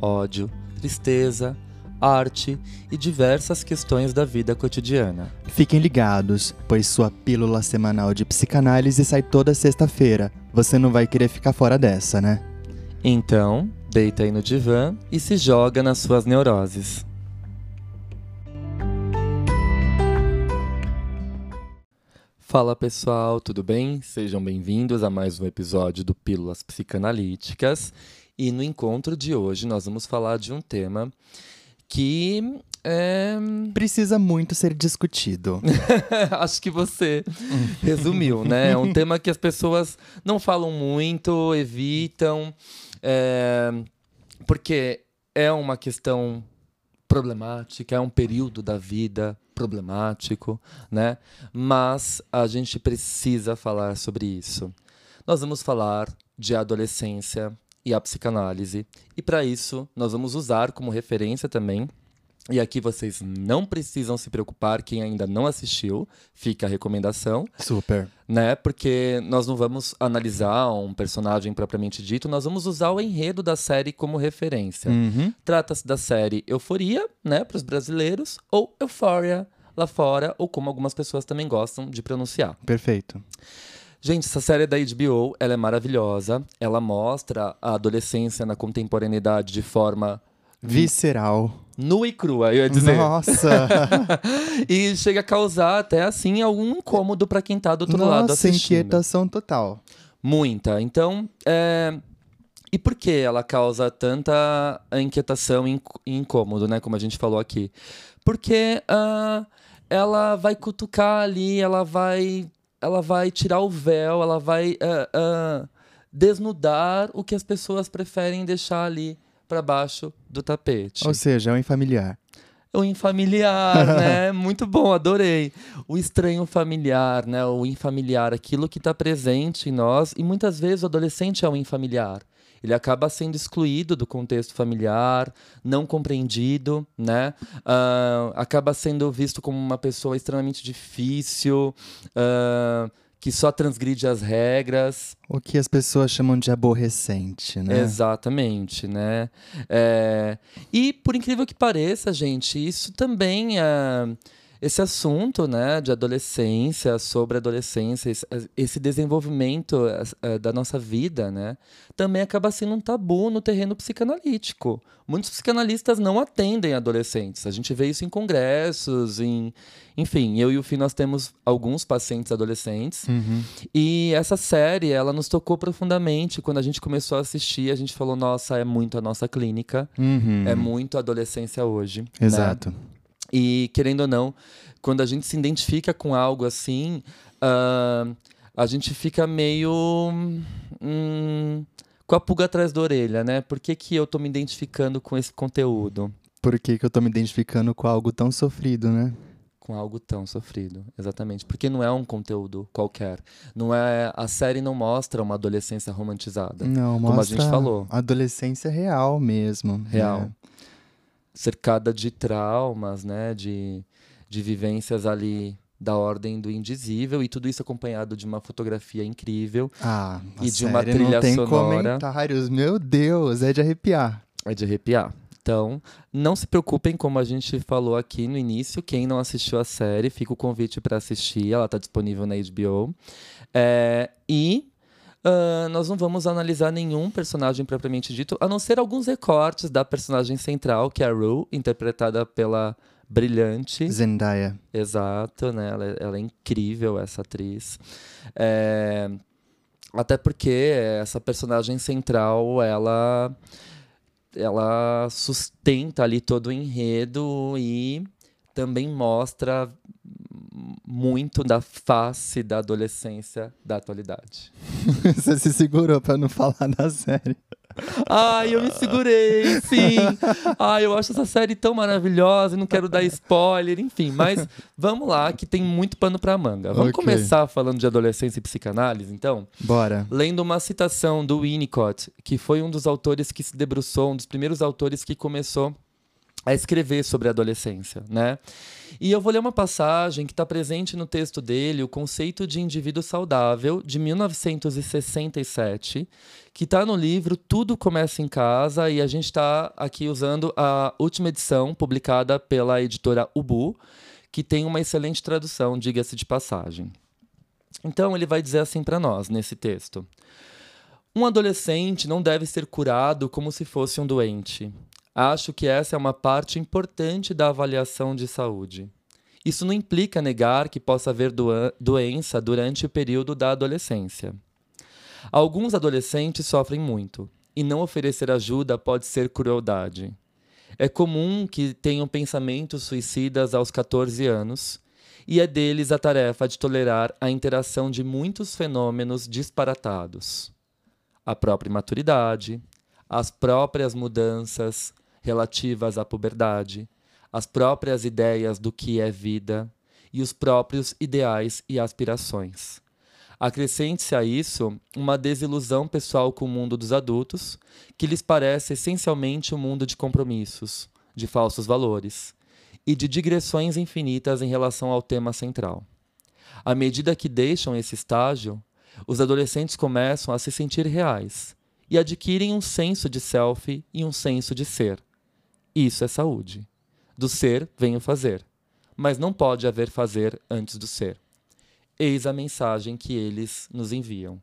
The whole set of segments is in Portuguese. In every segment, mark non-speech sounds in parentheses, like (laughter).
ódio, tristeza, arte e diversas questões da vida cotidiana. Fiquem ligados, pois sua pílula semanal de psicanálise sai toda sexta-feira. Você não vai querer ficar fora dessa, né? Então, deita aí no divã e se joga nas suas neuroses. Fala pessoal, tudo bem? Sejam bem-vindos a mais um episódio do Pílulas Psicanalíticas. E no encontro de hoje nós vamos falar de um tema que é... precisa muito ser discutido. (laughs) Acho que você resumiu, né? É um tema que as pessoas não falam muito, evitam, é... porque é uma questão problemática, é um período da vida problemático, né? Mas a gente precisa falar sobre isso. Nós vamos falar de adolescência e a psicanálise, e para isso nós vamos usar como referência também e aqui vocês não precisam se preocupar, quem ainda não assistiu, fica a recomendação. Super. Né? Porque nós não vamos analisar um personagem propriamente dito, nós vamos usar o enredo da série como referência. Uhum. Trata-se da série Euforia, né, para os brasileiros, ou Euphoria lá fora, ou como algumas pessoas também gostam de pronunciar. Perfeito. Gente, essa série da HBO, ela é maravilhosa. Ela mostra a adolescência na contemporaneidade de forma visceral nua e crua, eu ia dizer. Nossa! (laughs) e chega a causar até assim algum incômodo para quem tá do outro Nossa, lado assistindo. inquietação total. Muita. Então, é... e por que ela causa tanta inquietação e incômodo, né? Como a gente falou aqui. Porque uh, ela vai cutucar ali, ela vai, ela vai tirar o véu, ela vai uh, uh, desnudar o que as pessoas preferem deixar ali para baixo do tapete. Ou seja, é um infamiliar. O infamiliar, (laughs) né? Muito bom, adorei. O estranho familiar, né? O infamiliar, aquilo que está presente em nós. E muitas vezes o adolescente é um infamiliar. Ele acaba sendo excluído do contexto familiar, não compreendido, né? Uh, acaba sendo visto como uma pessoa extremamente difícil. Uh, que só transgride as regras. O que as pessoas chamam de aborrecente, né? Exatamente, né? É... E por incrível que pareça, gente, isso também é esse assunto né, de adolescência, sobre adolescência, esse desenvolvimento é, da nossa vida, né, também acaba sendo um tabu no terreno psicanalítico. Muitos psicanalistas não atendem adolescentes. A gente vê isso em congressos, em, enfim, eu e o Fih nós temos alguns pacientes adolescentes. Uhum. E essa série, ela nos tocou profundamente. Quando a gente começou a assistir, a gente falou: nossa, é muito a nossa clínica, uhum. é muito a adolescência hoje. Né? Exato. Né? E, querendo ou não, quando a gente se identifica com algo assim, uh, a gente fica meio. Hum, com a pulga atrás da orelha, né? Por que, que eu tô me identificando com esse conteúdo? Por que, que eu tô me identificando com algo tão sofrido, né? Com algo tão sofrido, exatamente. Porque não é um conteúdo qualquer. Não é A série não mostra uma adolescência romantizada. Não, como mostra a gente falou. Adolescência real mesmo. Real. Né? Cercada de traumas, né, de, de vivências ali da ordem do indizível e tudo isso acompanhado de uma fotografia incrível ah, e de uma trilha não tem sonora. Comentários, meu Deus, é de arrepiar. É de arrepiar. Então, não se preocupem, como a gente falou aqui no início, quem não assistiu a série, fica o convite para assistir, ela está disponível na HBO. É, e Uh, nós não vamos analisar nenhum personagem propriamente dito, a não ser alguns recortes da personagem central, que é a Rue, interpretada pela brilhante Zendaya. Exato, né? Ela, é, ela é incrível, essa atriz. É... Até porque essa personagem central, ela ela sustenta ali todo o enredo e também mostra muito da face da adolescência da atualidade. (laughs) Você se segurou para não falar da série. Ai, eu me segurei, sim. Ai, eu acho essa série tão maravilhosa, não quero dar spoiler, enfim. Mas vamos lá, que tem muito pano pra manga. Vamos Ok. começar falando de adolescência e psicanálise, então? Bora. Lendo uma citação do Winnicott, que foi um dos autores que se debruçou, um dos primeiros autores que começou a escrever sobre a adolescência, né? E eu vou ler uma passagem que está presente no texto dele, o conceito de indivíduo saudável, de 1967, que está no livro Tudo Começa em Casa, e a gente está aqui usando a última edição, publicada pela editora Ubu, que tem uma excelente tradução, diga-se de passagem. Então ele vai dizer assim para nós nesse texto: Um adolescente não deve ser curado como se fosse um doente. Acho que essa é uma parte importante da avaliação de saúde. Isso não implica negar que possa haver doença durante o período da adolescência. Alguns adolescentes sofrem muito, e não oferecer ajuda pode ser crueldade. É comum que tenham pensamentos suicidas aos 14 anos, e é deles a tarefa de tolerar a interação de muitos fenômenos disparatados. A própria maturidade, as próprias mudanças relativas à puberdade, as próprias ideias do que é vida e os próprios ideais e aspirações. Acrescente-se a isso uma desilusão pessoal com o mundo dos adultos, que lhes parece essencialmente um mundo de compromissos, de falsos valores e de digressões infinitas em relação ao tema central. À medida que deixam esse estágio, os adolescentes começam a se sentir reais e adquirem um senso de self e um senso de ser. Isso é saúde. Do ser vem o fazer, mas não pode haver fazer antes do ser. Eis a mensagem que eles nos enviam.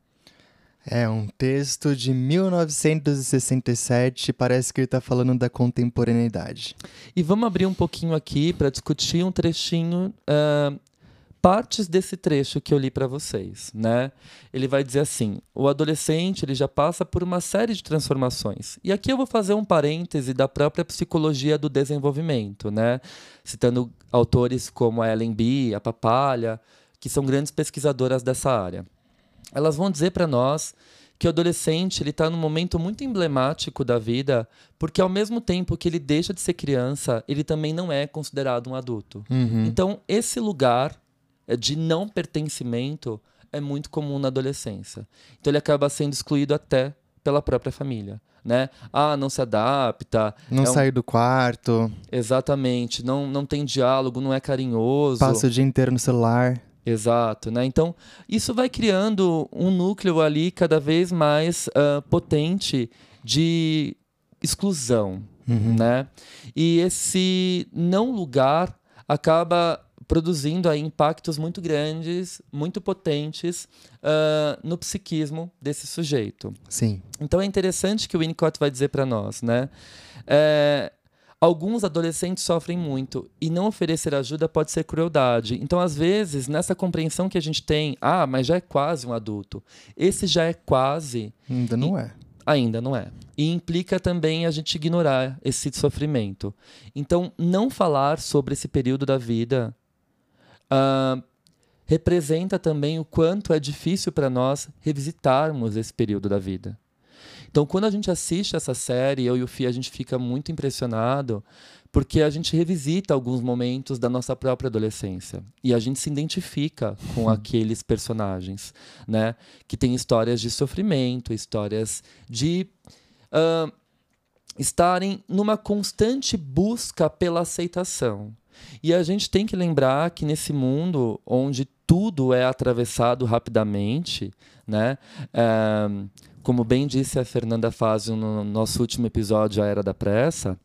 É um texto de 1967, parece que ele tá falando da contemporaneidade. E vamos abrir um pouquinho aqui para discutir um trechinho, ah, partes desse trecho que eu li para vocês, né? Ele vai dizer assim: o adolescente ele já passa por uma série de transformações. E aqui eu vou fazer um parêntese da própria psicologia do desenvolvimento, né? Citando autores como a Ellen B, a Papalha, que são grandes pesquisadoras dessa área. Elas vão dizer para nós que o adolescente ele está num momento muito emblemático da vida, porque ao mesmo tempo que ele deixa de ser criança, ele também não é considerado um adulto. Então, esse lugar de não pertencimento é muito comum na adolescência. Então, ele acaba sendo excluído até pela própria família. Né? Ah, não se adapta. Não é um- sai do quarto, Exatamente. Não, não tem diálogo, não é carinhoso. passa o dia inteiro no celular. Exato, né? Então, isso vai criando um núcleo ali cada vez mais ah, potente de exclusão, né? E esse não lugar acaba produzindo aí impactos muito grandes, muito potentes ah, no psiquismo desse sujeito. Sim. Então é interessante que o Winnicott vai dizer para nós, né? É, alguns adolescentes sofrem muito e não oferecer ajuda pode ser crueldade. Então, às vezes, nessa compreensão que a gente tem, ah, mas já é quase um adulto. Esse já é quase, Ainda não é. ainda não é. E implica também a gente ignorar esse sofrimento. Então, não falar sobre esse período da vida ah, representa também o quanto é difícil para nós revisitarmos esse período da vida. Então, quando a gente assiste essa série, eu e o Fih, a gente fica muito impressionado porque a gente revisita alguns momentos da nossa própria adolescência e a gente se identifica com aqueles personagens, né? Que têm histórias de sofrimento, histórias de ah, estarem numa constante busca pela aceitação. E a gente tem que lembrar que nesse mundo onde tudo é atravessado rapidamente, né? eh, como bem disse a Fernanda Fazio no nosso último episódio, A Era da Pressa,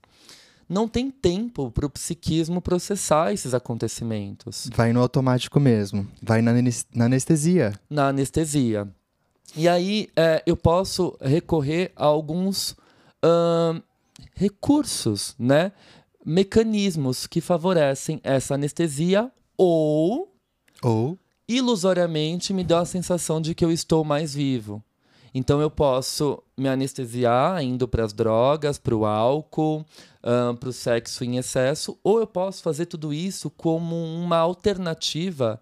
não tem tempo para o psiquismo processar esses acontecimentos Vai no automático mesmo. Vai na, anes- na anestesia. na anestesia. E aí é, eu posso recorrer a alguns ahn, recursos, né? Mecanismos que favorecem essa anestesia ou Ou ilusoriamente me dá a sensação de que eu estou mais vivo. Então eu posso me anestesiar indo para as drogas, para o álcool, para o sexo em excesso, ou eu posso fazer tudo isso como uma alternativa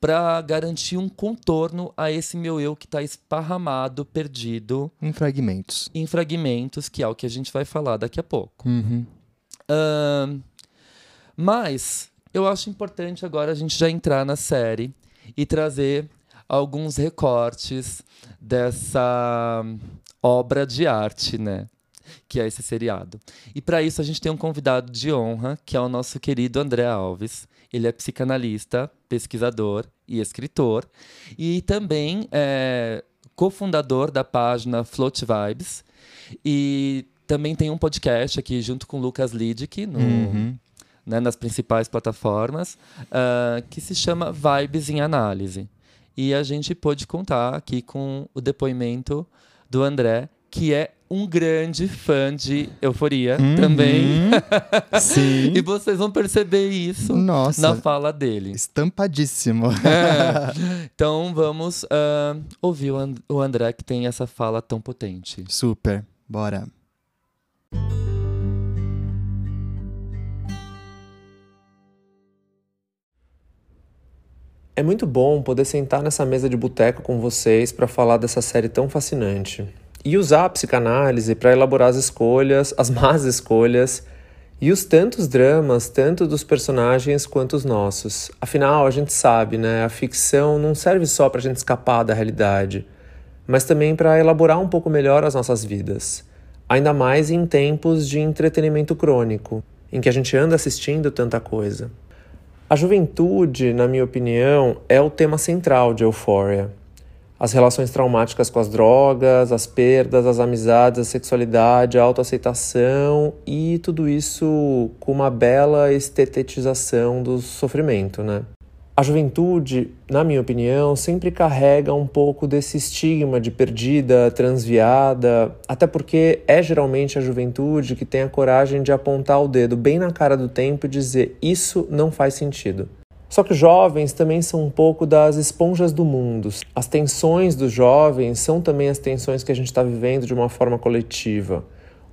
para garantir um contorno a esse meu eu que está esparramado, perdido. Em fragmentos. Em fragmentos, que é o que a gente vai falar daqui a pouco. Uhum. Mas eu acho importante agora a gente já entrar na série e trazer alguns recortes dessa obra de arte, né? Que é esse seriado. E para isso a gente tem um convidado de honra, que é o nosso querido André Alves. Ele é psicanalista, pesquisador e escritor. E também é cofundador da página Float Vibes. E também tem um podcast aqui junto com o Lucas Lidic no, uhum. né, nas principais plataformas, uh, que se chama Vibes em Análise. E a gente pôde contar aqui com o depoimento do André, que é um grande fã de Euforia uhum. também. (laughs) Sim. (laughs) e vocês vão perceber isso Nossa, na fala dele. Estampadíssimo. É. (laughs) Então vamos uh, ouvir o André que tem essa fala tão potente. Super. Bora. É muito bom poder sentar nessa mesa de boteco com vocês para falar dessa série tão fascinante e usar a psicanálise para elaborar as escolhas, as más escolhas e os tantos dramas, tanto dos personagens quanto os nossos. Afinal, a gente sabe, né? A ficção não serve só para a gente escapar da realidade, mas também para elaborar um pouco melhor as nossas vidas. Ainda mais em tempos de entretenimento crônico, em que a gente anda assistindo tanta coisa. A juventude, na minha opinião, é o tema central de Euphoria. As relações traumáticas com as drogas, as perdas, as amizades, a sexualidade, a autoaceitação e tudo isso com uma bela estetização do sofrimento, né? A juventude, na minha opinião, sempre carrega um pouco desse estigma de perdida, transviada, até porque é geralmente a juventude que tem a coragem de apontar o dedo bem na cara do tempo e dizer: Isso não faz sentido. Só que os jovens também são um pouco das esponjas do mundo. As tensões dos jovens são também as tensões que a gente está vivendo de uma forma coletiva.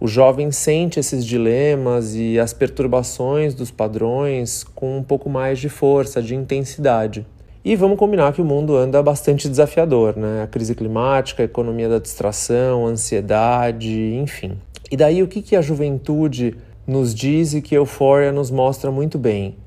O jovem sente esses dilemas e as perturbações dos padrões com um pouco mais de força, de intensidade. E vamos combinar que o mundo anda bastante desafiador, né? A crise climática, a economia da distração, a ansiedade, enfim. E daí o que, que a juventude nos diz e que Euphoria nos mostra muito bem?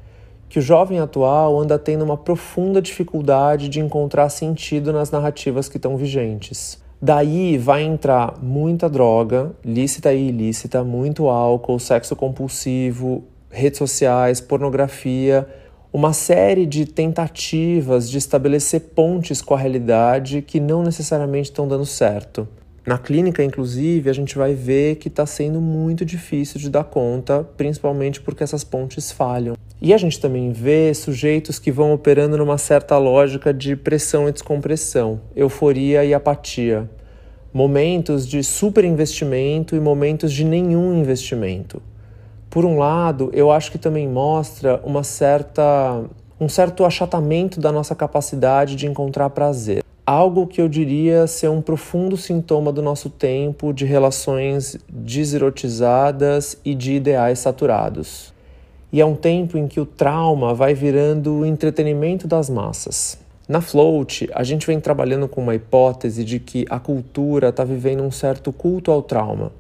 Que o jovem atual anda tendo uma profunda dificuldade de encontrar sentido nas narrativas que estão vigentes. Daí vai entrar muita droga, lícita e ilícita, muito álcool, sexo compulsivo, redes sociais, pornografia, uma série de tentativas de estabelecer pontes com a realidade que não necessariamente estão dando certo. Na clínica, inclusive, a gente vai ver que está sendo muito difícil de dar conta, principalmente porque essas pontes falham. E a gente também vê sujeitos que vão operando numa certa lógica de pressão e descompressão, euforia e apatia. Momentos de superinvestimento e momentos de nenhum investimento. Por um lado, eu acho que também mostra uma certa, um certo achatamento da nossa capacidade de encontrar prazer. Algo que eu diria ser um profundo sintoma do nosso tempo de relações deserotizadas e de ideais saturados e é um tempo em que o trauma vai virando o entretenimento das massas. Na Float, a gente vem trabalhando com uma hipótese de que a cultura está vivendo um certo culto ao trauma.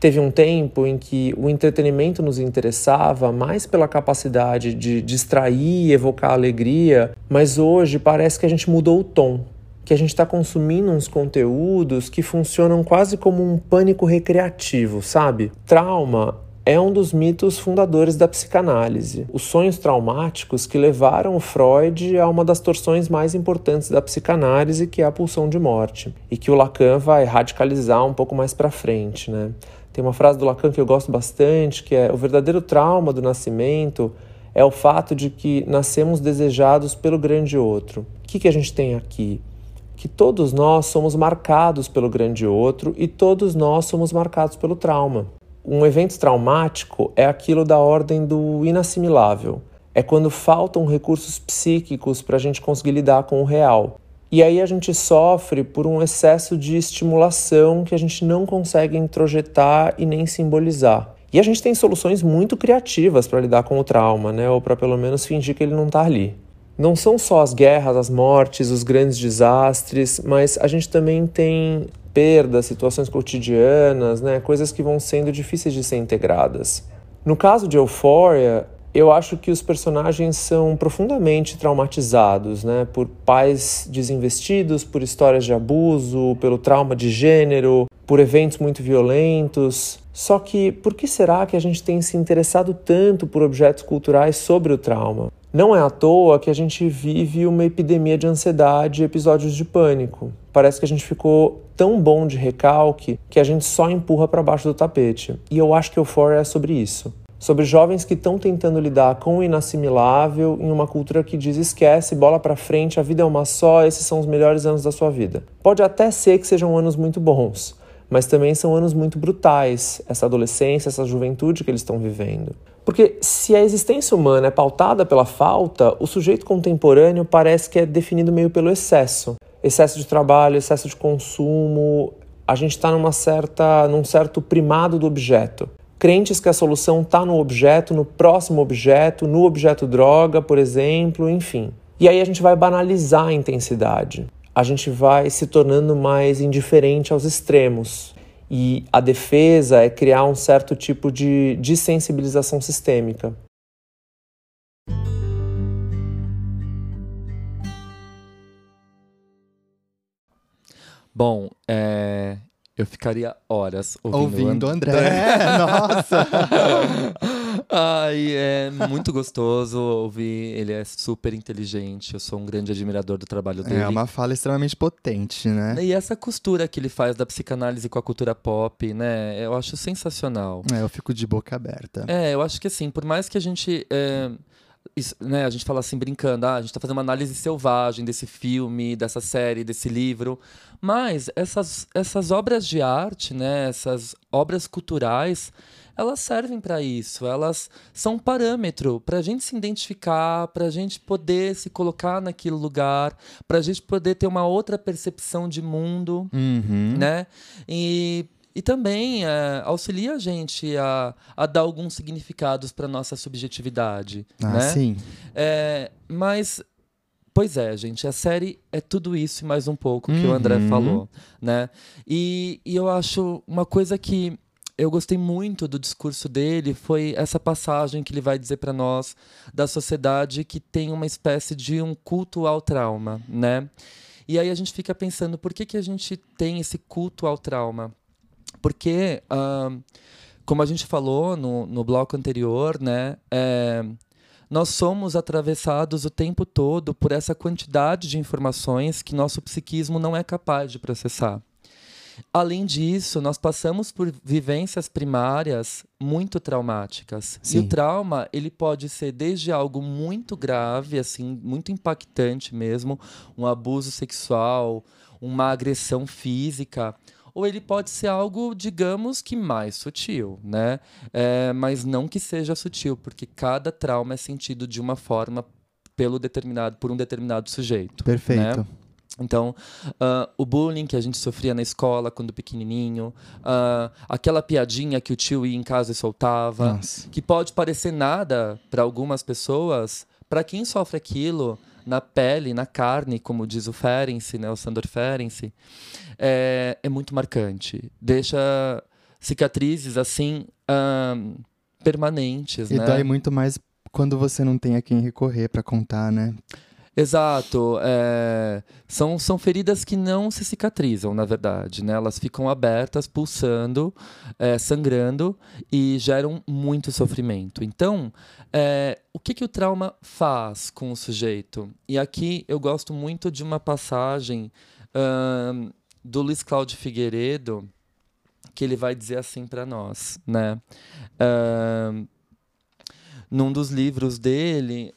Teve um tempo em que o entretenimento nos interessava mais pela capacidade de distrair e evocar alegria, mas hoje parece que a gente mudou o tom, que a gente está consumindo uns conteúdos que funcionam quase como um pânico recreativo, sabe? Trauma é um dos mitos fundadores da psicanálise. Os sonhos traumáticos que levaram Freud a uma das torções mais importantes da psicanálise, que é a pulsão de morte, e que o Lacan vai radicalizar um pouco mais para frente, né? Tem uma frase do Lacan que eu gosto bastante, que é: "O verdadeiro trauma do nascimento é o fato de que nascemos desejados pelo grande outro". O que, que a gente tem aqui? Que todos nós somos marcados pelo grande outro e todos nós somos marcados pelo trauma. Um evento traumático é aquilo da ordem do inassimilável. É quando faltam recursos psíquicos para a gente conseguir lidar com o real. E aí a gente sofre por um excesso de estimulação que a gente não consegue introjetar e nem simbolizar. E a gente tem soluções muito criativas para lidar com o trauma, né? Ou para pelo menos fingir que ele não está ali. Não são só as guerras, as mortes, os grandes desastres, mas a gente também tem perdas, situações cotidianas, né, coisas que vão sendo difíceis de ser integradas. No caso de Euphoria, eu acho que os personagens são profundamente traumatizados, né, por pais desinvestidos, por histórias de abuso, pelo trauma de gênero, por eventos muito violentos. Só que por que será que a gente tem se interessado tanto por objetos culturais sobre o trauma? Não é à toa que a gente vive uma epidemia de ansiedade e episódios de pânico. Parece que a gente ficou tão bom de recalque que a gente só empurra para baixo do tapete. E eu acho que Euphoria é sobre isso. Sobre jovens que estão tentando lidar com o inassimilável em uma cultura que diz esquece, bola para frente, a vida é uma só, esses são os melhores anos da sua vida. Pode até ser que sejam anos muito bons, mas também são anos muito brutais, essa adolescência, essa juventude que eles estão vivendo. Porque se a existência humana é pautada pela falta, o sujeito contemporâneo parece que é definido meio pelo excesso. Excesso de trabalho, excesso de consumo. A gente está numa certa, num certo primado do objeto. Crentes que a solução está no objeto, no próximo objeto, no objeto droga, por exemplo, enfim. E aí a gente vai banalizar a intensidade. A gente vai se tornando mais indiferente aos extremos. E a defesa é criar um certo tipo de desensibilização sistêmica. Bom, é, eu ficaria horas ouvindo, ouvindo André. André. (laughs) Nossa! (laughs) Ai, é muito gostoso ouvir. Ele é super inteligente. Eu sou um grande admirador do trabalho dele. É uma fala extremamente potente, né? E essa costura que ele faz da psicanálise com a cultura pop, né? Eu acho sensacional. É, eu fico de boca aberta. É, eu acho que assim, por mais que a gente. É... Isso, né, a gente fala assim brincando, ah, a gente está fazendo uma análise selvagem desse filme, dessa série, desse livro, mas essas, essas obras de arte, né, essas obras culturais, elas servem para isso, elas são um parâmetro para a gente se identificar, para a gente poder se colocar naquele lugar, para a gente poder ter uma outra percepção de mundo, uhum. né? E e também é, auxilia a gente a, a dar alguns significados para nossa subjetividade. Ah, né? sim. É, mas, pois é, gente, a série é tudo isso e mais um pouco que uhum. o André falou. Né? E, e eu acho uma coisa que eu gostei muito do discurso dele foi essa passagem que ele vai dizer para nós da sociedade que tem uma espécie de um culto ao trauma, né? E aí a gente fica pensando por que, que a gente tem esse culto ao trauma? Porque, uh, como a gente falou no, no bloco anterior, né? É, nós somos atravessados o tempo todo por essa quantidade de informações que nosso psiquismo não é capaz de processar. Além disso, nós passamos por vivências primárias muito traumáticas. Sim. E o trauma, ele pode ser desde algo muito grave, assim, muito impactante mesmo, um abuso sexual, uma agressão física, ou ele pode ser algo, digamos que mais sutil, né? É, mas não que seja sutil, porque cada trauma é sentido de uma forma pelo determinado, por um determinado sujeito. Perfeito. Né? Então, uh, o bullying que a gente sofria na escola quando pequenininho, uh, aquela piadinha que o tio ia em casa e soltava, Nossa. que pode parecer nada para algumas pessoas, para quem sofre aquilo na pele, na carne, como diz o Ferenczi, né, o Sandor Ferenczi, é, é muito marcante. Deixa cicatrizes assim uh, permanentes, E né? dói muito mais quando você não tem a quem recorrer para contar, né? Exato. É, são, são feridas que não se cicatrizam, na verdade. Né? Elas ficam abertas, pulsando, é, sangrando e geram muito sofrimento. Então, é, o que, que o trauma faz com o sujeito? E aqui eu gosto muito de uma passagem do Luiz Cláudio Figueiredo, que ele vai dizer assim para nós. Né? Num dos livros dele.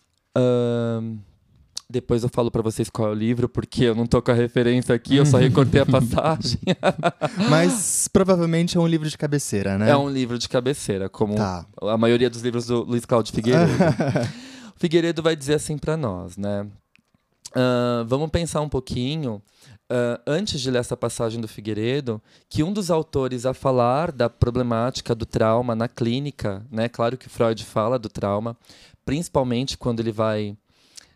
Depois eu falo para vocês qual é o livro, porque eu não tô com a referência aqui, eu só recortei a (laughs) passagem. (laughs) Mas provavelmente é um livro de cabeceira, né? É um livro de cabeceira, como Tá. a maioria dos livros do Luiz Cláudio Figueiredo. (laughs) Figueiredo vai dizer assim para nós, né? Ah, vamos pensar um pouquinho, ah, antes de ler essa passagem do Figueiredo, que um dos autores a falar da problemática do trauma na clínica, né? Claro que Freud fala do trauma, principalmente quando ele vai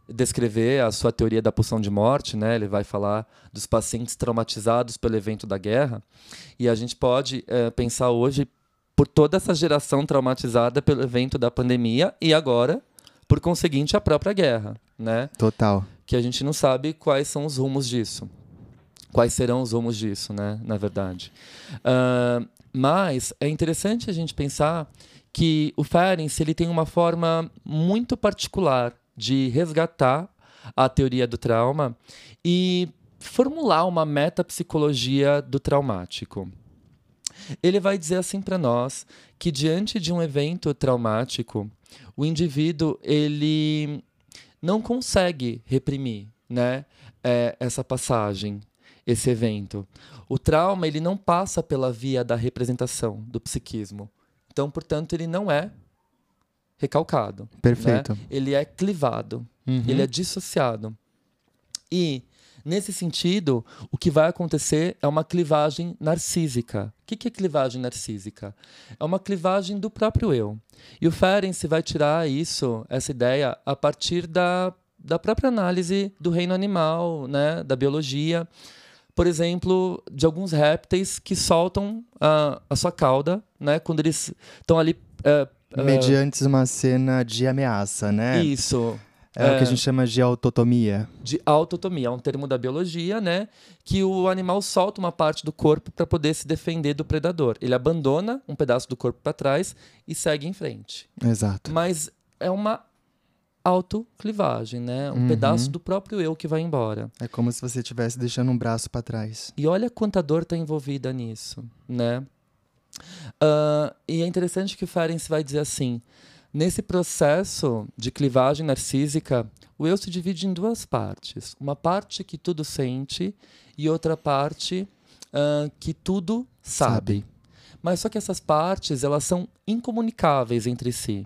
descrever a sua teoria da pulsão de morte, né? Ele vai falar dos pacientes traumatizados pelo evento da guerra. E a gente pode é, pensar hoje por toda essa geração traumatizada pelo evento da pandemia e agora, por conseguinte, a própria guerra, né? Total. Que a gente não sabe quais são os rumos disso. Quais serão os rumos disso, né? Na verdade. Uh, mas é interessante a gente pensar que o Ferenc ele tem uma forma muito particular de resgatar a teoria do trauma e formular uma metapsicologia do traumático. Ele vai dizer assim para nós que diante de um evento traumático, o indivíduo ele não consegue reprimir, né, é, essa passagem, esse evento. O trauma ele não passa pela via da representação do psiquismo. Então, portanto, ele não é recalcado. Perfeito. Né? Ele é clivado, uhum. ele é dissociado. E, nesse sentido, o que vai acontecer é uma clivagem narcísica. O que é clivagem narcísica? É uma clivagem do próprio eu. E o Ferenc vai tirar isso, essa ideia, a partir da, da própria análise do reino animal, né? da biologia. Por exemplo, de alguns répteis que soltam a, a sua cauda né? quando eles estão ali uh, ah. Mediante uma cena de ameaça, né? Isso. É, é, o que a é. gente chama de autotomia. De autotomia, é um termo da biologia, né? Que o animal solta uma parte do corpo para poder se defender do predador. Ele abandona um pedaço do corpo para trás e segue em frente. Exato. Mas é uma autoclivagem, né? Um uhum. pedaço do próprio eu que vai embora. É como se você estivesse deixando um braço para trás. E olha quanta dor está envolvida nisso, né? Uh, e é interessante que o Ferenc vai dizer assim: nesse processo de clivagem narcísica, o eu se divide em duas partes. Uma parte que tudo sente e outra parte uh, que tudo sabe. sabe. Mas só que essas partes elas são incomunicáveis entre si.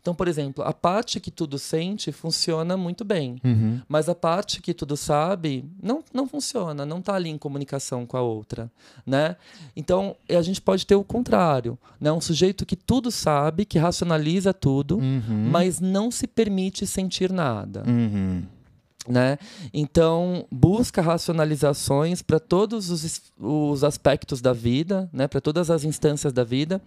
Então, por exemplo, a parte que tudo sente funciona muito bem, uhum. mas a parte que tudo sabe não, não funciona, não está ali em comunicação com a outra, né? Então, a gente pode ter o contrário, né? Um sujeito que tudo sabe, que racionaliza tudo, uhum. mas não se permite sentir nada. Uhum. Né? Então, busca racionalizações para todos os, os aspectos da vida, né? para todas as instâncias da vida,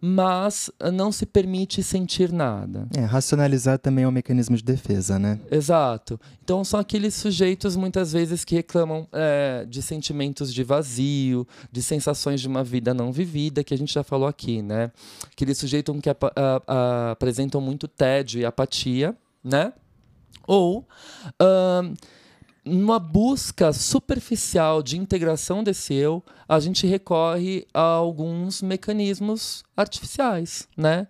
mas não se permite sentir nada. É, racionalizar também é um mecanismo de defesa, né? Exato. Então são aqueles sujeitos muitas vezes que reclamam é, de sentimentos de vazio, de sensações de uma vida não vivida, que a gente já falou aqui, né? Aqueles sujeitos que ap apresentam muito tédio e apatia, né? Ou uh, numa busca superficial de integração desse eu, a gente recorre a alguns mecanismos artificiais, né?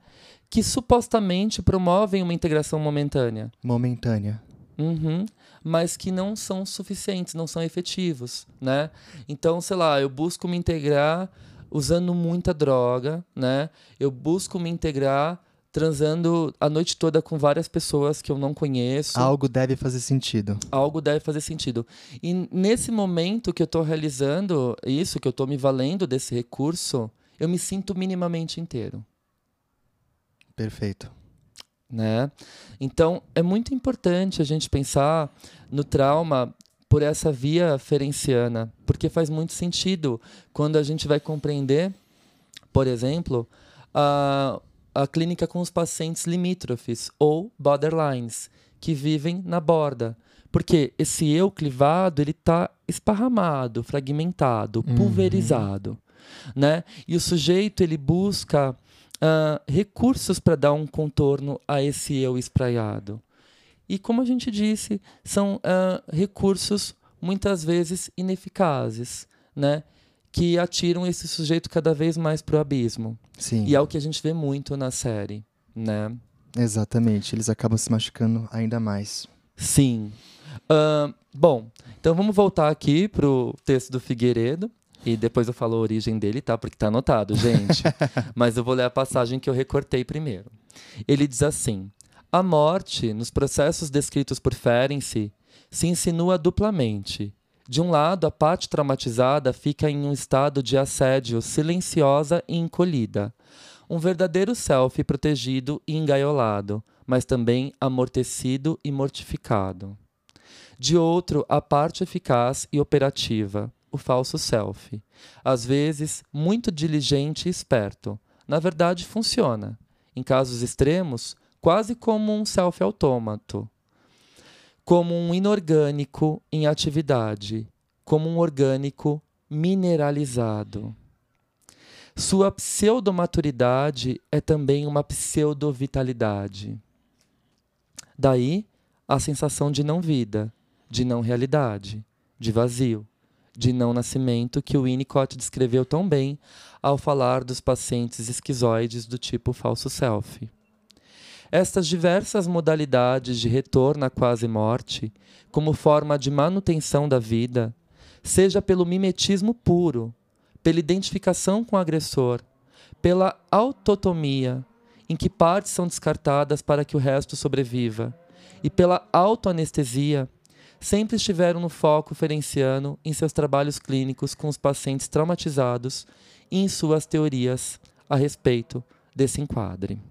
Que supostamente promovem uma integração momentânea. Momentânea. Uhum. Mas que não são suficientes, não são efetivos, né? Então, sei lá, eu busco me integrar usando muita droga, né? Eu busco me integrar transando a noite toda com várias pessoas que eu não conheço. Algo deve fazer sentido. Algo deve fazer sentido. E nesse momento que eu estou realizando isso, que eu estou me valendo desse recurso, eu me sinto minimamente inteiro. Perfeito. Né? Então, é muito importante a gente pensar no trauma por essa via ferenciana, porque faz muito sentido quando a gente vai compreender, por exemplo, a a clínica com os pacientes limítrofes ou borderlines, que vivem na borda. Porque esse eu clivado, ele está esparramado, fragmentado, uhum. pulverizado. Né? E o sujeito ele busca uh, recursos para dar um contorno a esse eu espraiado. E como a gente disse, são uh, recursos muitas vezes ineficazes, né? Que atiram esse sujeito cada vez mais para o abismo. Sim. E é o que a gente vê muito na série, né? Exatamente, eles acabam se machucando ainda mais. Sim. Uh, bom, então vamos voltar aqui pro texto do Figueiredo. E depois eu falo a origem dele, tá? Porque tá anotado, gente. (laughs) Mas eu vou ler a passagem que eu recortei primeiro. Ele diz assim: A morte, nos processos descritos por Ferenczi, se insinua duplamente de um lado, a parte traumatizada fica em um estado de assédio silenciosa e encolhida. Um verdadeiro self protegido e engaiolado, mas também amortecido e mortificado. De outro, a parte eficaz e operativa, o falso self. Às vezes, muito diligente e esperto. Na verdade, funciona. Em casos extremos, quase como um self-autômato. Como um inorgânico em atividade, como um orgânico mineralizado. Sua pseudomaturidade é também uma pseudovitalidade. Daí a sensação de não vida, de não realidade, de vazio, de não nascimento que o Winnicott descreveu tão bem ao falar dos pacientes esquizoides do tipo falso self. Estas diversas modalidades de retorno à quase morte, como forma de manutenção da vida, seja pelo mimetismo puro, pela identificação com o agressor, pela autotomia, em que partes são descartadas para que o resto sobreviva, e pela autoanestesia, sempre estiveram no foco ferenciano em seus trabalhos clínicos com os pacientes traumatizados e em suas teorias a respeito desse enquadre.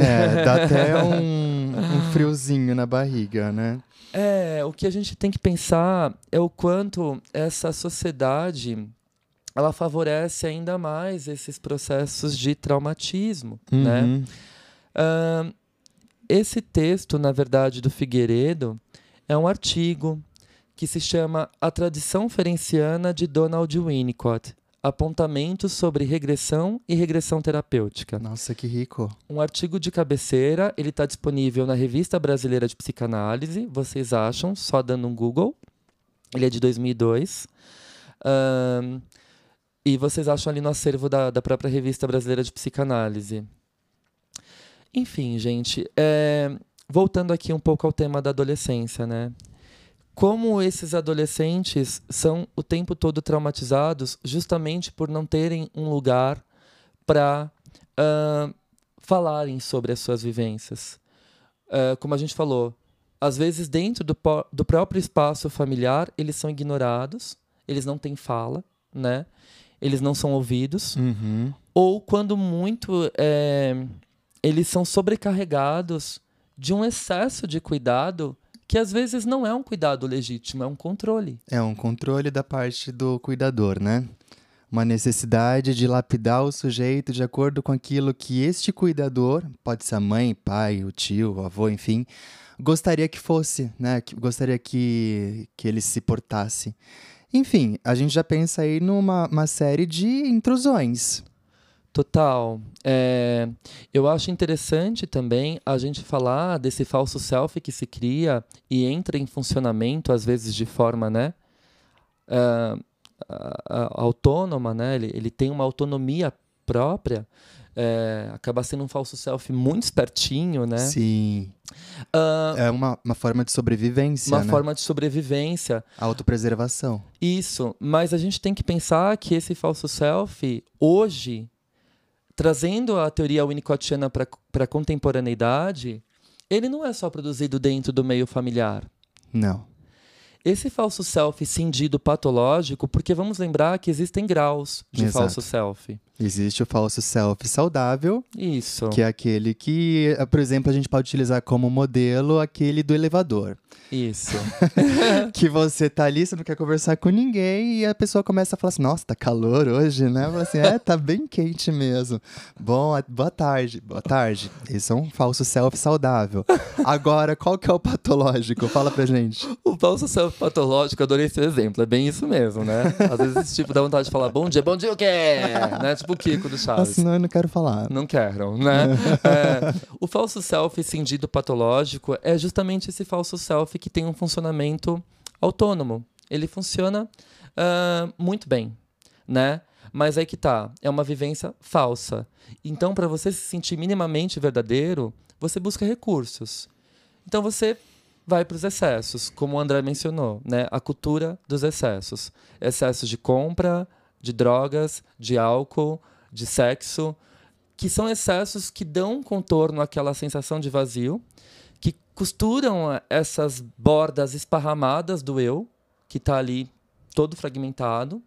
É, (laughs) dá até um, um friozinho na barriga, né? É, o que a gente tem que pensar é o quanto essa sociedade ela favorece ainda mais esses processos de traumatismo, né? Uhum. Uh, esse texto, na verdade, do Figueiredo é um artigo que se chama A Tradição Ferenciana de Donald Winnicott, apontamentos sobre regressão e regressão terapêutica. Nossa, que rico. Um artigo de cabeceira, ele está disponível na Revista Brasileira de Psicanálise, vocês acham, só dando um Google. Ele é de 2002. Um, e vocês acham ali no acervo da, da própria Revista Brasileira de Psicanálise. Enfim, gente, é, voltando aqui um pouco ao tema da adolescência, né? Como esses adolescentes são o tempo todo traumatizados justamente por não terem um lugar para uh, falarem sobre as suas vivências. Uh, como a gente falou, às vezes dentro do, do próprio espaço familiar eles são ignorados, eles não têm fala, né? Eles não são ouvidos. Uhum. Ou quando muito é, eles são sobrecarregados de um excesso de cuidado que às vezes não é um cuidado legítimo, é um controle. É um controle da parte do cuidador, né? Uma necessidade de lapidar o sujeito de acordo com aquilo que este cuidador, pode ser a mãe, pai, o tio, o avô, enfim, gostaria que fosse, né? Gostaria que, que ele se portasse. Enfim, a gente já pensa aí numa uma série de intrusões. Total. É, eu acho interessante também a gente falar desse falso self que se cria e entra em funcionamento, às vezes de forma né, uh, uh, autônoma, né? Ele, ele tem uma autonomia própria. É, acaba sendo um falso self muito espertinho, né? Sim. Uh, é uma, uma forma de sobrevivência. Uma né? forma de sobrevivência. Autopreservação. Isso. Mas a gente tem que pensar que esse falso self, hoje, trazendo a teoria winnicottiana para a contemporaneidade, ele não é só produzido dentro do meio familiar. Não. Esse falso self cindido patológico, porque vamos lembrar que existem graus de Exato. falso self. Existe o falso self saudável. Isso. Que é aquele que, por exemplo, a gente pode utilizar como modelo aquele do elevador. Isso. (laughs) que você tá ali, você não quer conversar com ninguém e a pessoa começa a falar assim: Nossa, tá calor hoje, né? Fala assim: É, tá bem quente mesmo. Bom, boa tarde. Boa tarde. Isso é um falso self saudável. Agora, qual que é o patológico? Fala pra gente. O falso self patológico, adorei esse exemplo. É bem isso mesmo, né? Às vezes esse tipo dá vontade de falar: Bom dia, bom dia o quê? né? Tipo o Kiko do Chaves. Assim, não, eu não quero falar. Não quero, né? (laughs) é, o falso self cindido patológico é justamente esse falso self que tem um funcionamento autônomo. Ele funciona uh, muito bem, né? Mas aí que tá, é uma vivência falsa. Então, para você se sentir minimamente verdadeiro, você busca recursos. Então, você vai para os excessos, como o André mencionou, né? A cultura dos excessos. Excessos de compra, de drogas, de álcool, de sexo, que são excessos que dão contorno àquela sensação de vazio, que costuram essas bordas esparramadas do eu, que está ali todo fragmentado,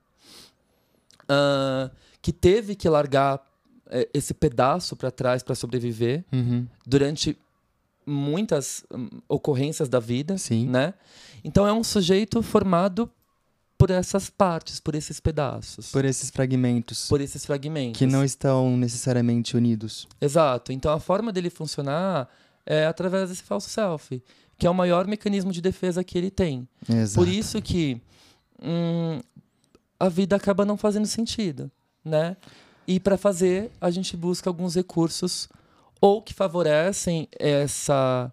uh, que teve que largar é, esse pedaço para trás para sobreviver Uhum. durante muitas hum, ocorrências da vida, Sim. né? Então é um sujeito formado por essas partes, por esses pedaços, por, Por esses fragmentos esses fragmentos. que não estão necessariamente unidos. Exato. Então a forma dele funcionar é através desse falso self, que é o maior mecanismo de defesa que ele tem. Exato. Por isso que hum, a vida acaba não fazendo sentido, né? E para fazer, a gente busca alguns recursos ou que favorecem essa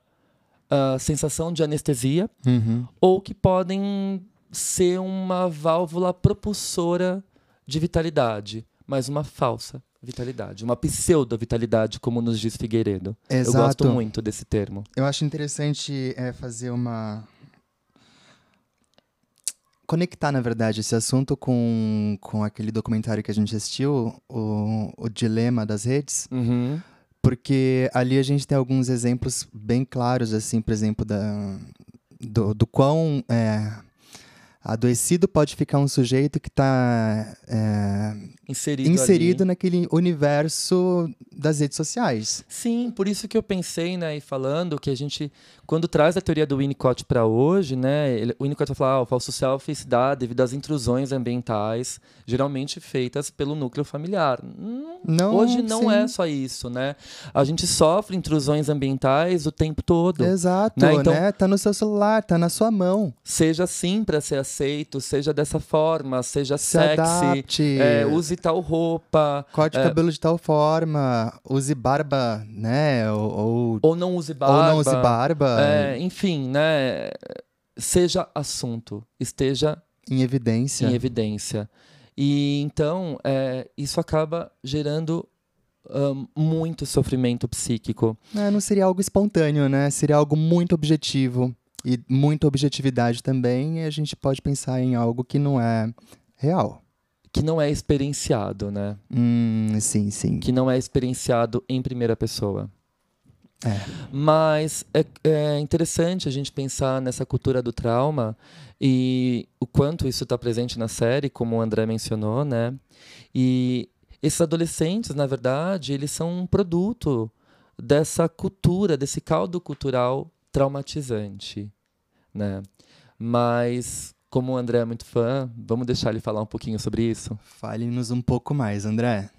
ah, sensação de anestesia, Uhum. ou que podem ser uma válvula propulsora de vitalidade, mas uma falsa vitalidade, uma pseudo-vitalidade, como nos diz Figueiredo. Eu gosto Exato. muito desse termo. Eu acho interessante é, fazer uma. Conectar, na verdade, esse assunto com, com aquele documentário que a gente assistiu, o, o Dilema das Redes, Uhum. Porque ali a gente tem alguns exemplos bem claros, assim, por exemplo, da, do, do quão é, adoecido pode ficar um sujeito que está Inserido, inserido ali. naquele universo das redes sociais. Sim, por isso que eu pensei, né, e falando que a gente, quando traz a teoria do Winnicott para hoje, né, ele, o Winnicott vai falar, ah, o falso self se dá devido às intrusões ambientais, geralmente feitas pelo núcleo familiar. Não, hoje não sim. é só isso, né? A gente sofre intrusões ambientais o tempo todo. Exato, Né, né? então- Tá no seu celular, tá na sua mão. Seja assim para ser aceito, seja dessa forma, seja Se sexy, adapte. é, use tal roupa, Corte o é. cabelo de tal forma, use barba, né? Ou, ou, ou não use ou barba. não use barba É, enfim, né? Seja assunto, esteja em evidência. em evidência. E então, é, isso acaba gerando ahn, muito sofrimento psíquico. É, não seria algo espontâneo, né? Seria algo muito objetivo. E muita objetividade também, e a gente pode pensar em algo que não é real. Que não é experienciado, né? Hum, sim, sim. Que não é experienciado em primeira pessoa. É. Mas é, é interessante a gente pensar nessa cultura do trauma e o quanto isso está presente na série, como o André mencionou, né? E esses adolescentes, na verdade, eles são um produto dessa cultura, desse caldo cultural traumatizante, né? Mas, como o André é muito fã, vamos deixar ele falar um pouquinho sobre isso? Fale-nos um pouco mais, André.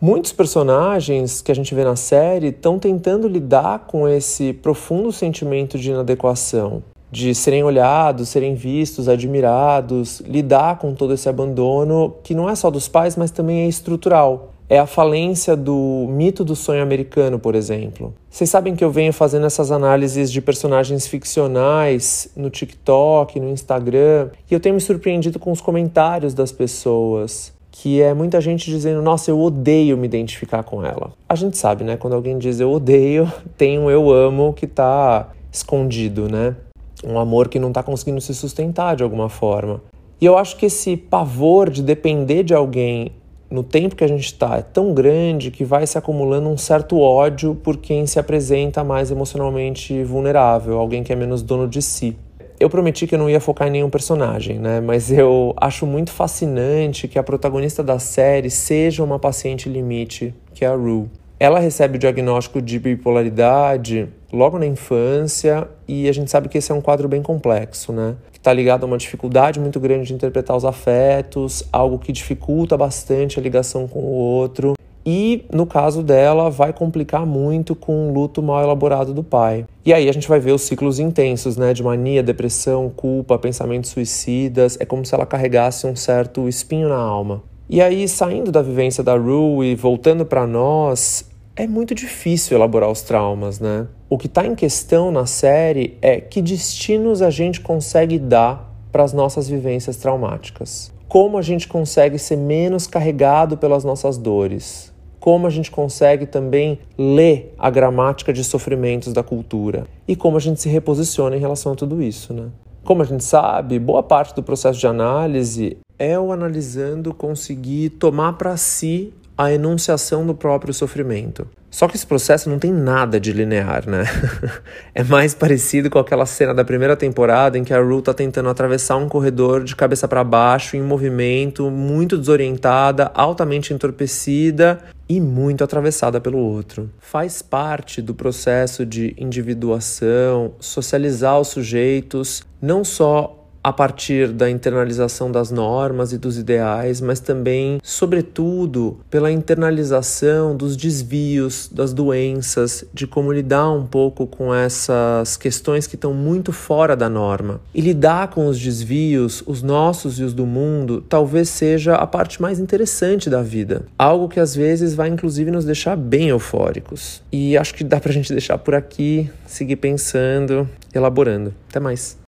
Muitos personagens que a gente vê na série estão tentando lidar com esse profundo sentimento de inadequação, de serem olhados, serem vistos, admirados, lidar com todo esse abandono que não é só dos pais, mas também é estrutural. É a falência do mito do sonho americano, por exemplo. Vocês sabem que eu venho fazendo essas análises de personagens ficcionais no TikTok, no Instagram, e eu tenho me surpreendido com os comentários das pessoas que é muita gente dizendo, nossa, eu odeio me identificar com ela. A gente sabe, né? Quando alguém diz eu odeio, (laughs) tem um eu amo que tá escondido, né? Um amor que não tá conseguindo se sustentar de alguma forma. E eu acho que esse pavor de depender de alguém no tempo que a gente está é tão grande que vai se acumulando um certo ódio por quem se apresenta mais emocionalmente vulnerável, alguém que é menos dono de si. Eu prometi que eu não ia focar em nenhum personagem, né? Mas eu acho muito fascinante que a protagonista da série seja uma paciente limite, que é a Rue. Ela recebe o diagnóstico de bipolaridade logo na infância e a gente sabe que esse é um quadro bem complexo, né? Que está ligado a uma dificuldade muito grande de interpretar os afetos, algo que dificulta bastante a ligação com o outro. E no caso dela, vai complicar muito com o luto mal elaborado do pai. E aí a gente vai ver os ciclos intensos, né? De mania, depressão, culpa, pensamentos suicidas. É como se ela carregasse um certo espinho na alma. E aí, saindo da vivência da Rue e voltando para nós, é muito difícil elaborar os traumas, né? O que está em questão na série é que destinos a gente consegue dar para as nossas vivências traumáticas. Como a gente consegue ser menos carregado pelas nossas dores. Como a gente consegue também ler a gramática de sofrimentos da cultura. E como a gente se reposiciona em relação a tudo isso, né? Como a gente sabe, boa parte do processo de análise é o analisando conseguir tomar para si a enunciação do próprio sofrimento. Só que esse processo não tem nada de linear, né? (laughs) é mais parecido com aquela cena da primeira temporada em que a Rue tá tentando atravessar um corredor de cabeça para baixo, em movimento, muito desorientada, altamente entorpecida e muito atravessada pelo outro. Faz parte do processo de individuação, socializar os sujeitos, não só a partir da internalização das normas e dos ideais, mas também, sobretudo, pela internalização dos desvios, das doenças, de como lidar um pouco com essas questões que estão muito fora da norma. E lidar com os desvios, os nossos e os do mundo, talvez seja a parte mais interessante da vida. Algo que às vezes vai inclusive nos deixar bem eufóricos. E acho que dá pra gente deixar por aqui, seguir pensando, elaborando. Até mais.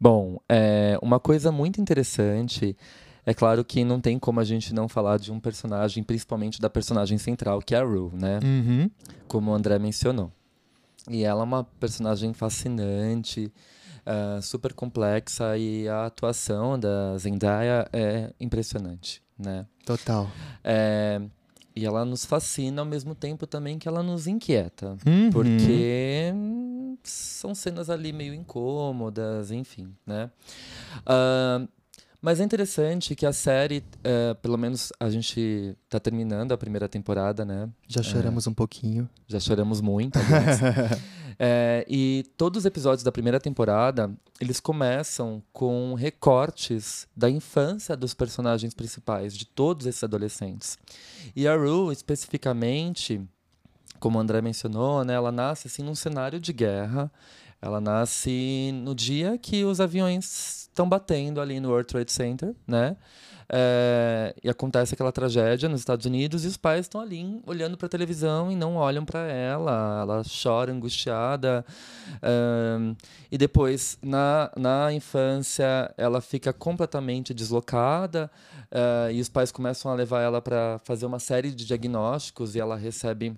Bom, é, uma coisa muito interessante é claro que não tem como a gente não falar de um personagem, principalmente da personagem central, que é a Rue, né? Uhum. Como o André mencionou. E ela é uma personagem fascinante, uh, super complexa e a atuação da Zendaya é impressionante, né? Total. É, e ela nos fascina ao mesmo tempo também que ela nos inquieta. Uhum. Porque são cenas ali meio incômodas, enfim, né? Uh, mas é interessante que a série, uh, pelo menos a gente tá terminando a primeira temporada, né? Já choramos um pouquinho. Já choramos muito, aliás. (laughs) é, e todos os episódios da primeira temporada, eles começam com recortes da infância dos personagens principais, de todos esses adolescentes. E a Rue, especificamente, como o André mencionou, né, ela nasce assim num cenário de guerra. Ela nasce no dia que os aviões estão batendo ali no World Trade Center, né? É, e acontece aquela tragédia nos Estados Unidos e os pais estão ali olhando para a televisão e não olham para ela. Ela chora angustiada. É, e depois, na, na infância, ela fica completamente deslocada é, e os pais começam a levar ela para fazer uma série de diagnósticos e ela recebe.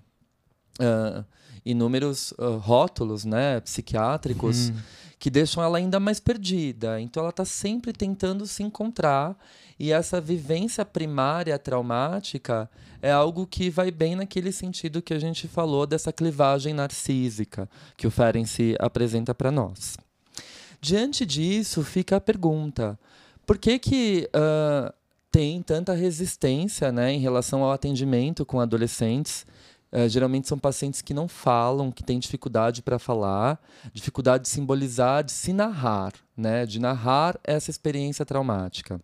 inúmeros rótulos né, psiquiátricos Uhum. Que deixam ela ainda mais perdida. Então ela está sempre tentando se encontrar e essa vivência primária traumática é algo que vai bem naquele sentido que a gente falou dessa clivagem narcísica que o Ferenczi apresenta para nós. Diante disso, fica a pergunta: por que que uh, tem tanta resistência né, em relação ao atendimento com adolescentes? Uh, geralmente são pacientes que não falam, que têm dificuldade para falar, dificuldade de simbolizar, de se narrar, né, de narrar essa experiência traumática.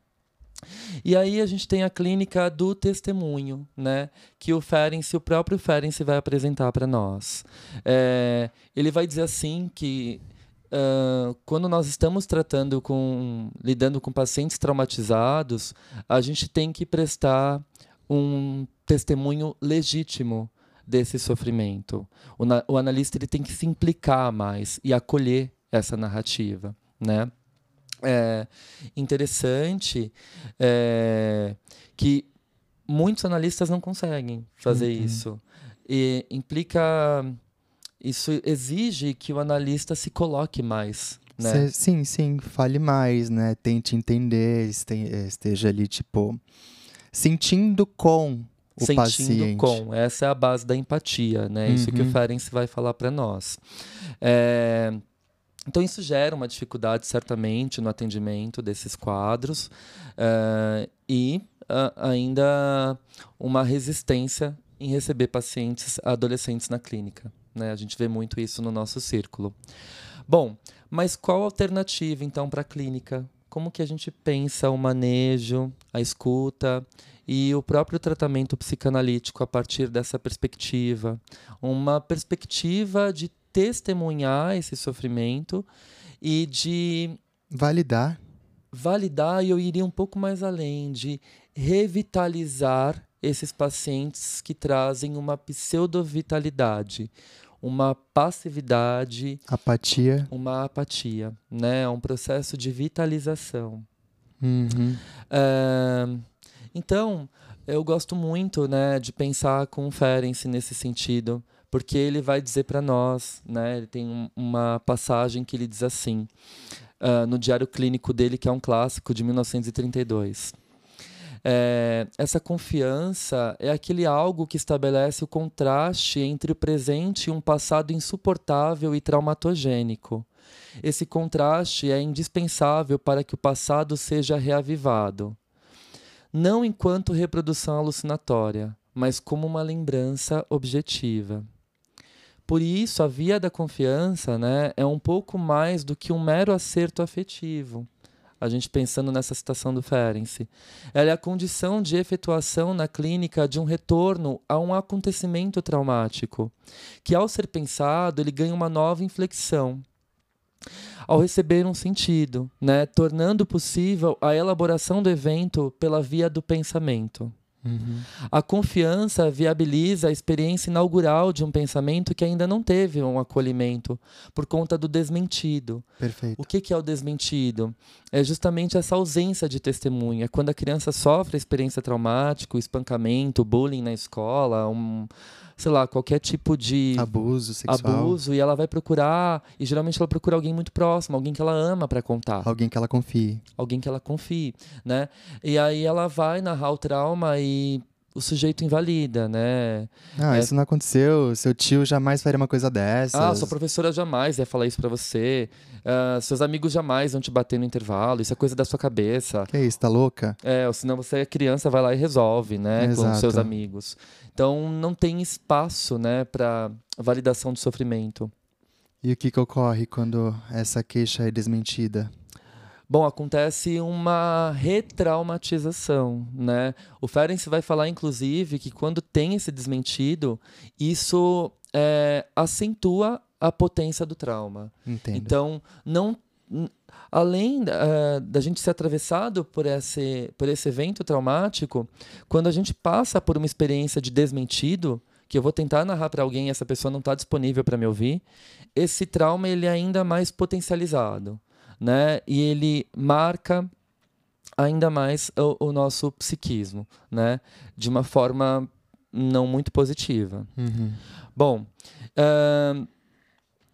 E aí a gente tem a clínica do testemunho, né? Que o Ferenczi, o próprio Ferenczi vai apresentar para nós. É, ele vai dizer assim que uh, quando nós estamos tratando com, lidando com pacientes traumatizados, a gente tem que prestar um testemunho legítimo desse sofrimento. O, o analista ele tem que se implicar mais e acolher essa narrativa, né? é interessante é, que muitos analistas não conseguem fazer uhum. isso. E implica. Isso exige que o analista se coloque mais. Né? Sim, sim, fale mais, né? Tente entender, esteja ali, tipo, sentindo com o sentindo paciente. com. Essa é a base da empatia, né? Uhum. Isso que o Ferenc vai falar para nós. É, então, isso gera uma dificuldade, certamente, no atendimento desses quadros uh, e uh, ainda uma resistência em receber pacientes adolescentes na clínica. Né? A gente vê muito isso no nosso círculo. Bom, mas qual a alternativa, então, para a clínica? Como que a gente pensa o manejo, a escuta e o próprio tratamento psicanalítico a partir dessa perspectiva? Uma perspectiva de testemunhar esse sofrimento e de validar. Validar, e eu iria um pouco mais além, de revitalizar esses pacientes que trazem uma pseudovitalidade, uma passividade, apatia, uma apatia, né? Um processo de vitalização. Uhum. É, então, eu gosto muito, né, de pensar com o Ferenc nesse sentido, porque ele vai dizer para nós, né? Ele tem um, uma passagem que ele diz assim: uh, no diário clínico dele, que é um clássico de 1932. É, essa confiança é aquele algo que estabelece o contraste entre o presente e um passado insuportável e traumatogênico. Esse contraste é indispensável para que o passado seja reavivado. Não enquanto reprodução alucinatória, mas como uma lembrança objetiva. Por isso, a via da confiança né, é um pouco mais do que um mero acerto afetivo a gente pensando nessa citação do Ferenczi. Ela é a condição de efetuação na clínica de um retorno a um acontecimento traumático, que ao ser pensado, ele ganha uma nova inflexão. Ao receber um sentido, né, tornando possível a elaboração do evento pela via do pensamento. Uhum. A confiança viabiliza a experiência inaugural de um pensamento que ainda não teve um acolhimento por conta do desmentido. Perfeito. O que, que é o desmentido? É justamente essa ausência de testemunha. Quando a criança sofre experiência traumática, espancamento, bullying na escola, um, sei lá, qualquer tipo de abuso sexual. Abuso, e ela vai procurar, e geralmente ela procura alguém muito próximo, alguém que ela ama para contar. Alguém que ela confie. Alguém que ela confie, né? E aí ela vai narrar o trauma e o sujeito invalida, né? Ah, é... isso não aconteceu. Seu tio jamais faria uma coisa dessa. Ah, sua professora jamais ia falar isso para você. Uh, seus amigos jamais vão te bater no intervalo. Isso é coisa da sua cabeça. Que isso, tá louca? É, ou senão você é criança, vai lá e resolve, né? Exato. Com seus amigos. Então não tem espaço, né, para validação do sofrimento. E o que, que ocorre quando essa queixa é desmentida? Bom, acontece uma retraumatização, né? O Ferenc vai falar, inclusive, que quando tem esse desmentido, isso é, acentua a potência do trauma. Entendo. Então, não além uh, da gente ser atravessado por esse, por esse evento traumático, quando a gente passa por uma experiência de desmentido, que eu vou tentar narrar para alguém e essa pessoa não está disponível para me ouvir, esse trauma ele é ainda mais potencializado né? E ele marca ainda mais o, o nosso psiquismo, né? De uma forma não muito positiva. Uhum. Bom, uh,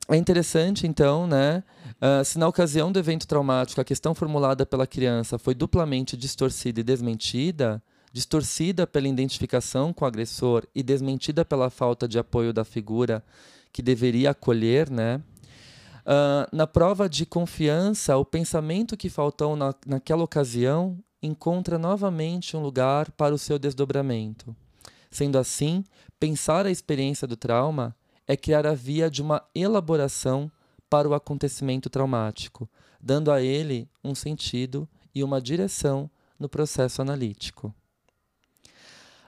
é interessante então, né? Uh, se na ocasião do evento traumático a questão formulada pela criança foi duplamente distorcida e desmentida, distorcida pela identificação com o agressor e desmentida pela falta de apoio da figura que deveria acolher, né? Uh, na prova de confiança, o pensamento que faltou na, naquela ocasião encontra novamente um lugar para o seu desdobramento. Sendo assim, pensar a experiência do trauma é criar a via de uma elaboração para o acontecimento traumático, dando a ele um sentido e uma direção no processo analítico.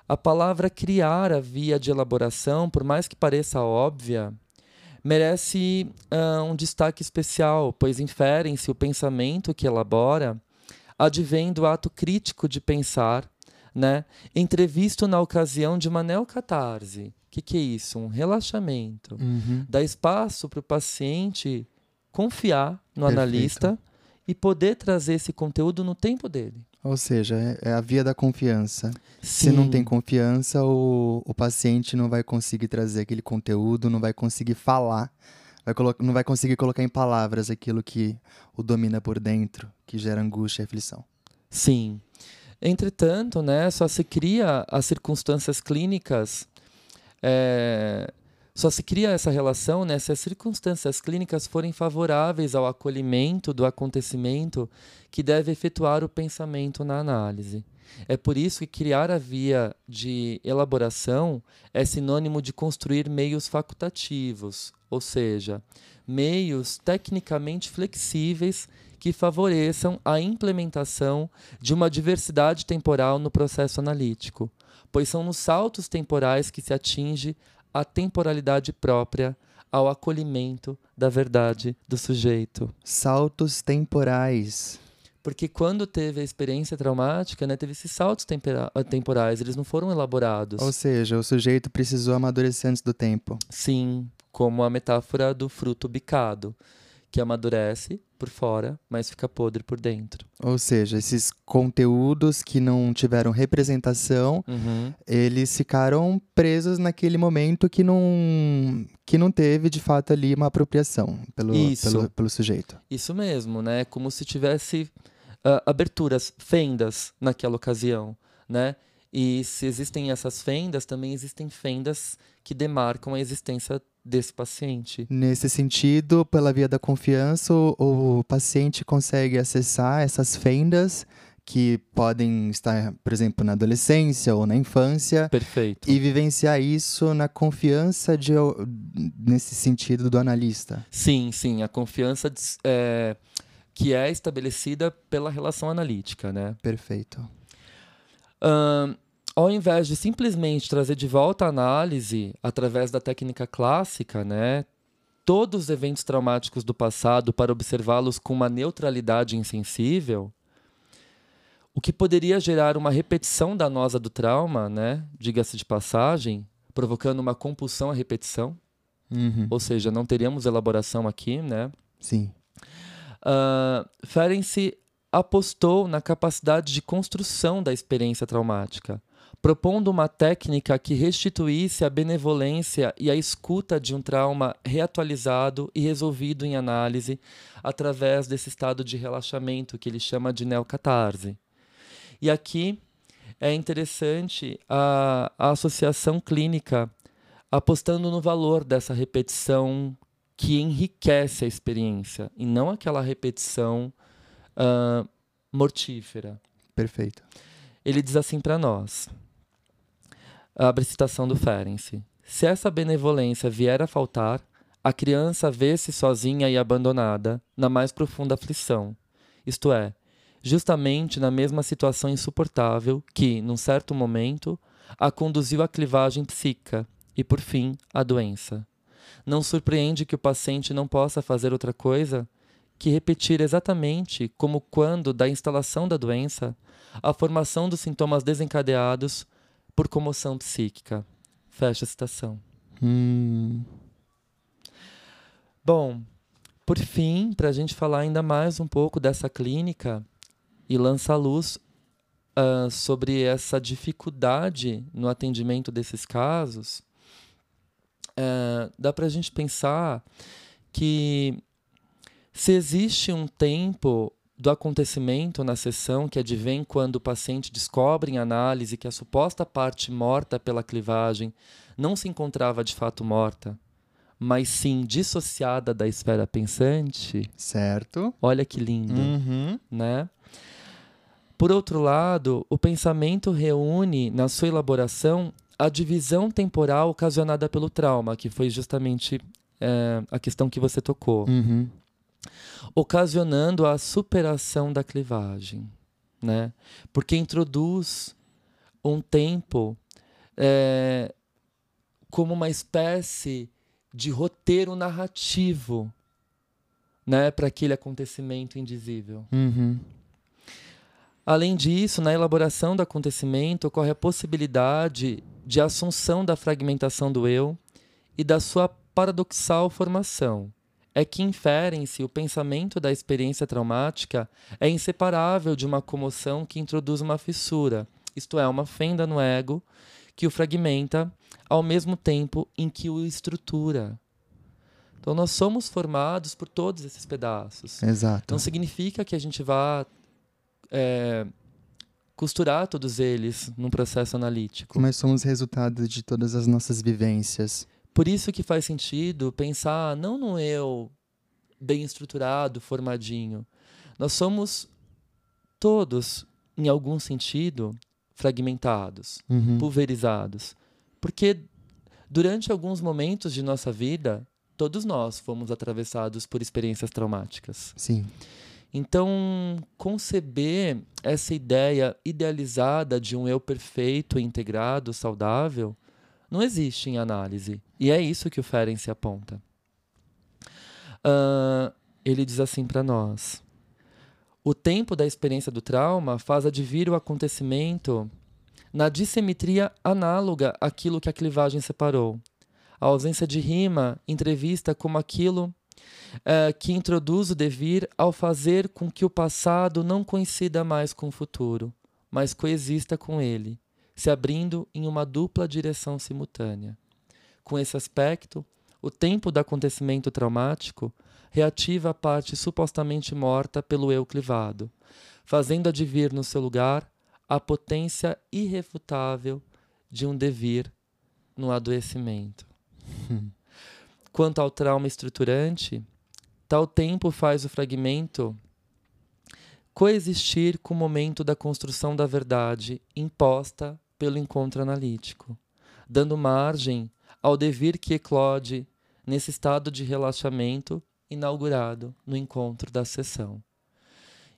A palavra criar a via de elaboração, por mais que pareça óbvia, merece uh, um destaque especial, pois inferem-se o pensamento que elabora advém do ato crítico de pensar, né, entrevisto na ocasião de uma neocatarse. O que, que é isso? Um relaxamento. Uhum. Dá espaço para o paciente confiar no Perfeito. analista e poder trazer esse conteúdo no tempo dele. Ou seja, é, é a via da confiança. Sim. Se não tem confiança, o, o paciente não vai conseguir trazer aquele conteúdo, não vai conseguir falar, vai não vai conseguir colocar em palavras aquilo que o domina por dentro, que gera angústia e aflição. Sim. Entretanto, né, só se cria as circunstâncias clínicas é, só se cria essa relação né, se as circunstâncias clínicas forem favoráveis ao acolhimento do acontecimento que deve efetuar o pensamento na análise. É por isso que criar a via de elaboração é sinônimo de construir meios facultativos, ou seja, meios tecnicamente flexíveis que favoreçam a implementação de uma diversidade temporal no processo analítico, pois são nos saltos temporais que se atinge a temporalidade própria ao acolhimento da verdade do sujeito. Saltos temporais. Porque quando teve a experiência traumática, né, teve esses saltos temporais, eles não foram elaborados. Ou seja, o sujeito precisou amadurecer antes do tempo. Sim, como a metáfora do fruto bicado. Que amadurece por fora, mas fica podre por dentro. Ou seja, esses conteúdos que não tiveram representação, Uhum. eles ficaram presos naquele momento que não, que não teve, de fato, ali uma apropriação pelo, pelo, pelo sujeito. Isso mesmo, né? Como se tivesse ah, aberturas, fendas naquela ocasião, né? E se existem essas fendas, também existem fendas que demarcam a existência desse paciente. Nesse sentido, pela via da confiança, o, o paciente consegue acessar essas fendas que podem estar, por exemplo, na adolescência ou na infância Perfeito. e vivenciar isso na confiança de, nesse sentido do analista. Sim, sim, a confiança é, que é estabelecida pela relação analítica, né? Perfeito. Ao invés de simplesmente trazer de volta a análise através da técnica clássica, né, todos os eventos traumáticos do passado para observá-los com uma neutralidade insensível, o que poderia gerar uma repetição danosa do trauma, né, diga-se de passagem, provocando uma compulsão à repetição, Uhum. ou seja, não teríamos elaboração aqui, né? Sim. Uh, Ferenczi apostou na capacidade de construção da experiência traumática, propondo uma técnica que restituísse a benevolência e a escuta de um trauma reatualizado e resolvido em análise através desse estado de relaxamento que ele chama de neocatarse. E aqui é interessante a, a associação clínica apostando no valor dessa repetição que enriquece a experiência e não aquela repetição ah, mortífera. Perfeito. Ele diz assim para nós: abre citação do Ferenczi. Se essa benevolência vier a faltar, a criança vê-se sozinha e abandonada na mais profunda aflição, isto é, justamente na mesma situação insuportável que, num certo momento, a conduziu à clivagem psíquica e, por fim, à doença. Não surpreende que o paciente não possa fazer outra coisa que repetir exatamente como quando da instalação da doença a formação dos sintomas desencadeados por comoção psíquica. Fecha a citação. Hum, Bom, por fim, para a gente falar ainda mais um pouco dessa clínica e lançar luz ah, sobre essa dificuldade no atendimento desses casos, eh, dá para a gente pensar que se existe um tempo do acontecimento na sessão que advém quando o paciente descobre em análise que a suposta parte morta pela clivagem não se encontrava de fato morta, mas sim dissociada da esfera pensante, certo. olha que lindo, Uhum. né? Por outro lado, o pensamento reúne na sua elaboração a divisão temporal ocasionada pelo trauma, que foi justamente eh, a questão que você tocou Uhum. Ocasionando a superação da clivagem, né? Porque introduz um tempo é, como uma espécie de roteiro narrativo, né, para aquele acontecimento indizível. Uhum. Além disso, na elaboração do acontecimento ocorre a possibilidade de assunção da fragmentação do eu e da sua paradoxal formação. É que inferem-se o pensamento da experiência traumática é inseparável de uma comoção que introduz uma fissura, isto é, uma fenda no ego que o fragmenta ao mesmo tempo em que o estrutura. Então nós somos formados por todos esses pedaços. Exato. Não significa que a gente vá é, costurar todos eles num processo analítico. Mas somos resultado de todas as nossas vivências. Por isso que faz sentido pensar não no eu bem estruturado, formadinho. Nós somos todos, em algum sentido, fragmentados, Uhum. pulverizados. Porque durante alguns momentos de nossa vida, todos nós fomos atravessados por experiências traumáticas. Sim. Então, conceber essa ideia idealizada de um eu perfeito, integrado, saudável, não existe em análise. E é isso que o Ferenczi aponta. Ah, ele diz assim para nós: o tempo da experiência do trauma faz advir o acontecimento na dissimetria análoga àquilo que a clivagem separou. A ausência de rima entrevista como aquilo uh, que introduz o devir ao fazer com que o passado não coincida mais com o futuro, mas coexista com ele, se abrindo em uma dupla direção simultânea. Com esse aspecto, o tempo do acontecimento traumático reativa a parte supostamente morta pelo eu clivado, fazendo advir no seu lugar a potência irrefutável de um devir no adoecimento. (laughs) Quanto ao trauma estruturante, tal tempo faz o fragmento coexistir com o momento da construção da verdade imposta pelo encontro analítico, dando margem ao devir que eclode nesse estado de relaxamento inaugurado no encontro da sessão.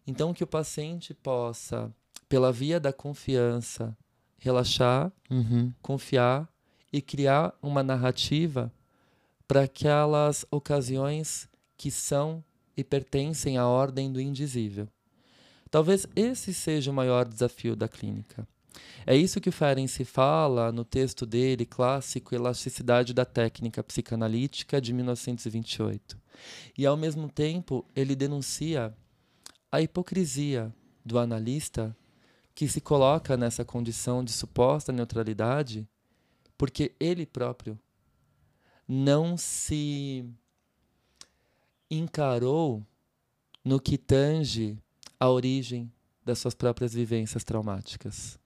Então, que o paciente possa, pela via da confiança, relaxar, uhum. confiar e criar uma narrativa para aquelas ocasiões que são e pertencem à ordem do indizível. Talvez esse seja o maior desafio da clínica. É isso que o Ferenczi fala no texto dele, clássico Elasticidade da Técnica Psicanalítica, de 1928. E, ao mesmo tempo, ele denuncia a hipocrisia do analista que se coloca nessa condição de suposta neutralidade porque ele próprio não se encarou no que tange a origem das suas próprias vivências traumáticas.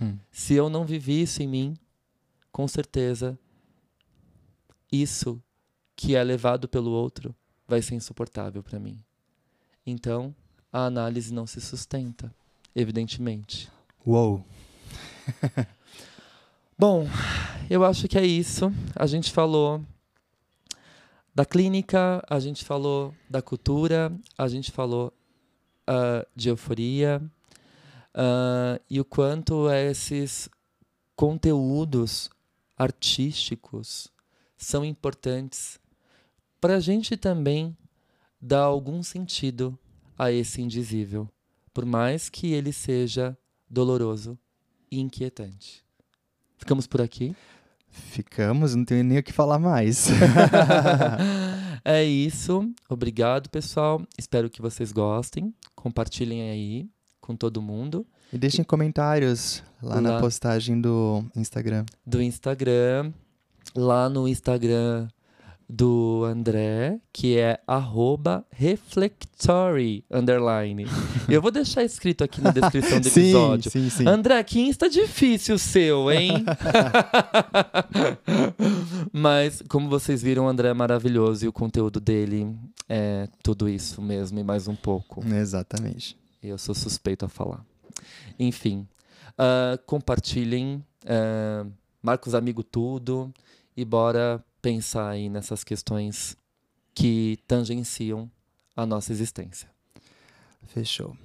Hum. Se eu não vivi isso em mim, com certeza isso que é levado pelo outro vai ser insuportável para mim. Então, a análise não se sustenta, evidentemente. Uou! (laughs) Bom, eu acho que é isso. A gente falou da clínica, a gente falou da cultura, a gente falou uh, de euforia uh, e o quanto esses conteúdos artísticos são importantes para a gente também dar algum sentido a esse indizível, por mais que ele seja doloroso e inquietante. Ficamos por aqui? Ficamos, não tenho nem o que falar mais. (laughs) é isso. Obrigado, pessoal. Espero que vocês gostem. Compartilhem aí com todo mundo. E deixem comentários lá, lá na postagem do Instagram. Do Instagram. Lá no Instagram do André, que é reflectory, underline. (laughs) Eu vou deixar escrito aqui na descrição do episódio. Sim, sim, sim. André, que insta difícil o seu, hein? (laughs) Mas, como vocês viram, o André é maravilhoso e o conteúdo dele é tudo isso mesmo e mais um pouco. Exatamente. Eu sou suspeito a falar. Enfim, uh, compartilhem, uh, marca os amigos tudo e bora pensar aí nessas questões que tangenciam a nossa existência. Fechou.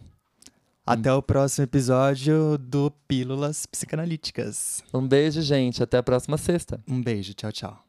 Até o próximo episódio do Pílulas Psicanalíticas. Um beijo, gente. Até a próxima sexta. Um beijo. Tchau, tchau.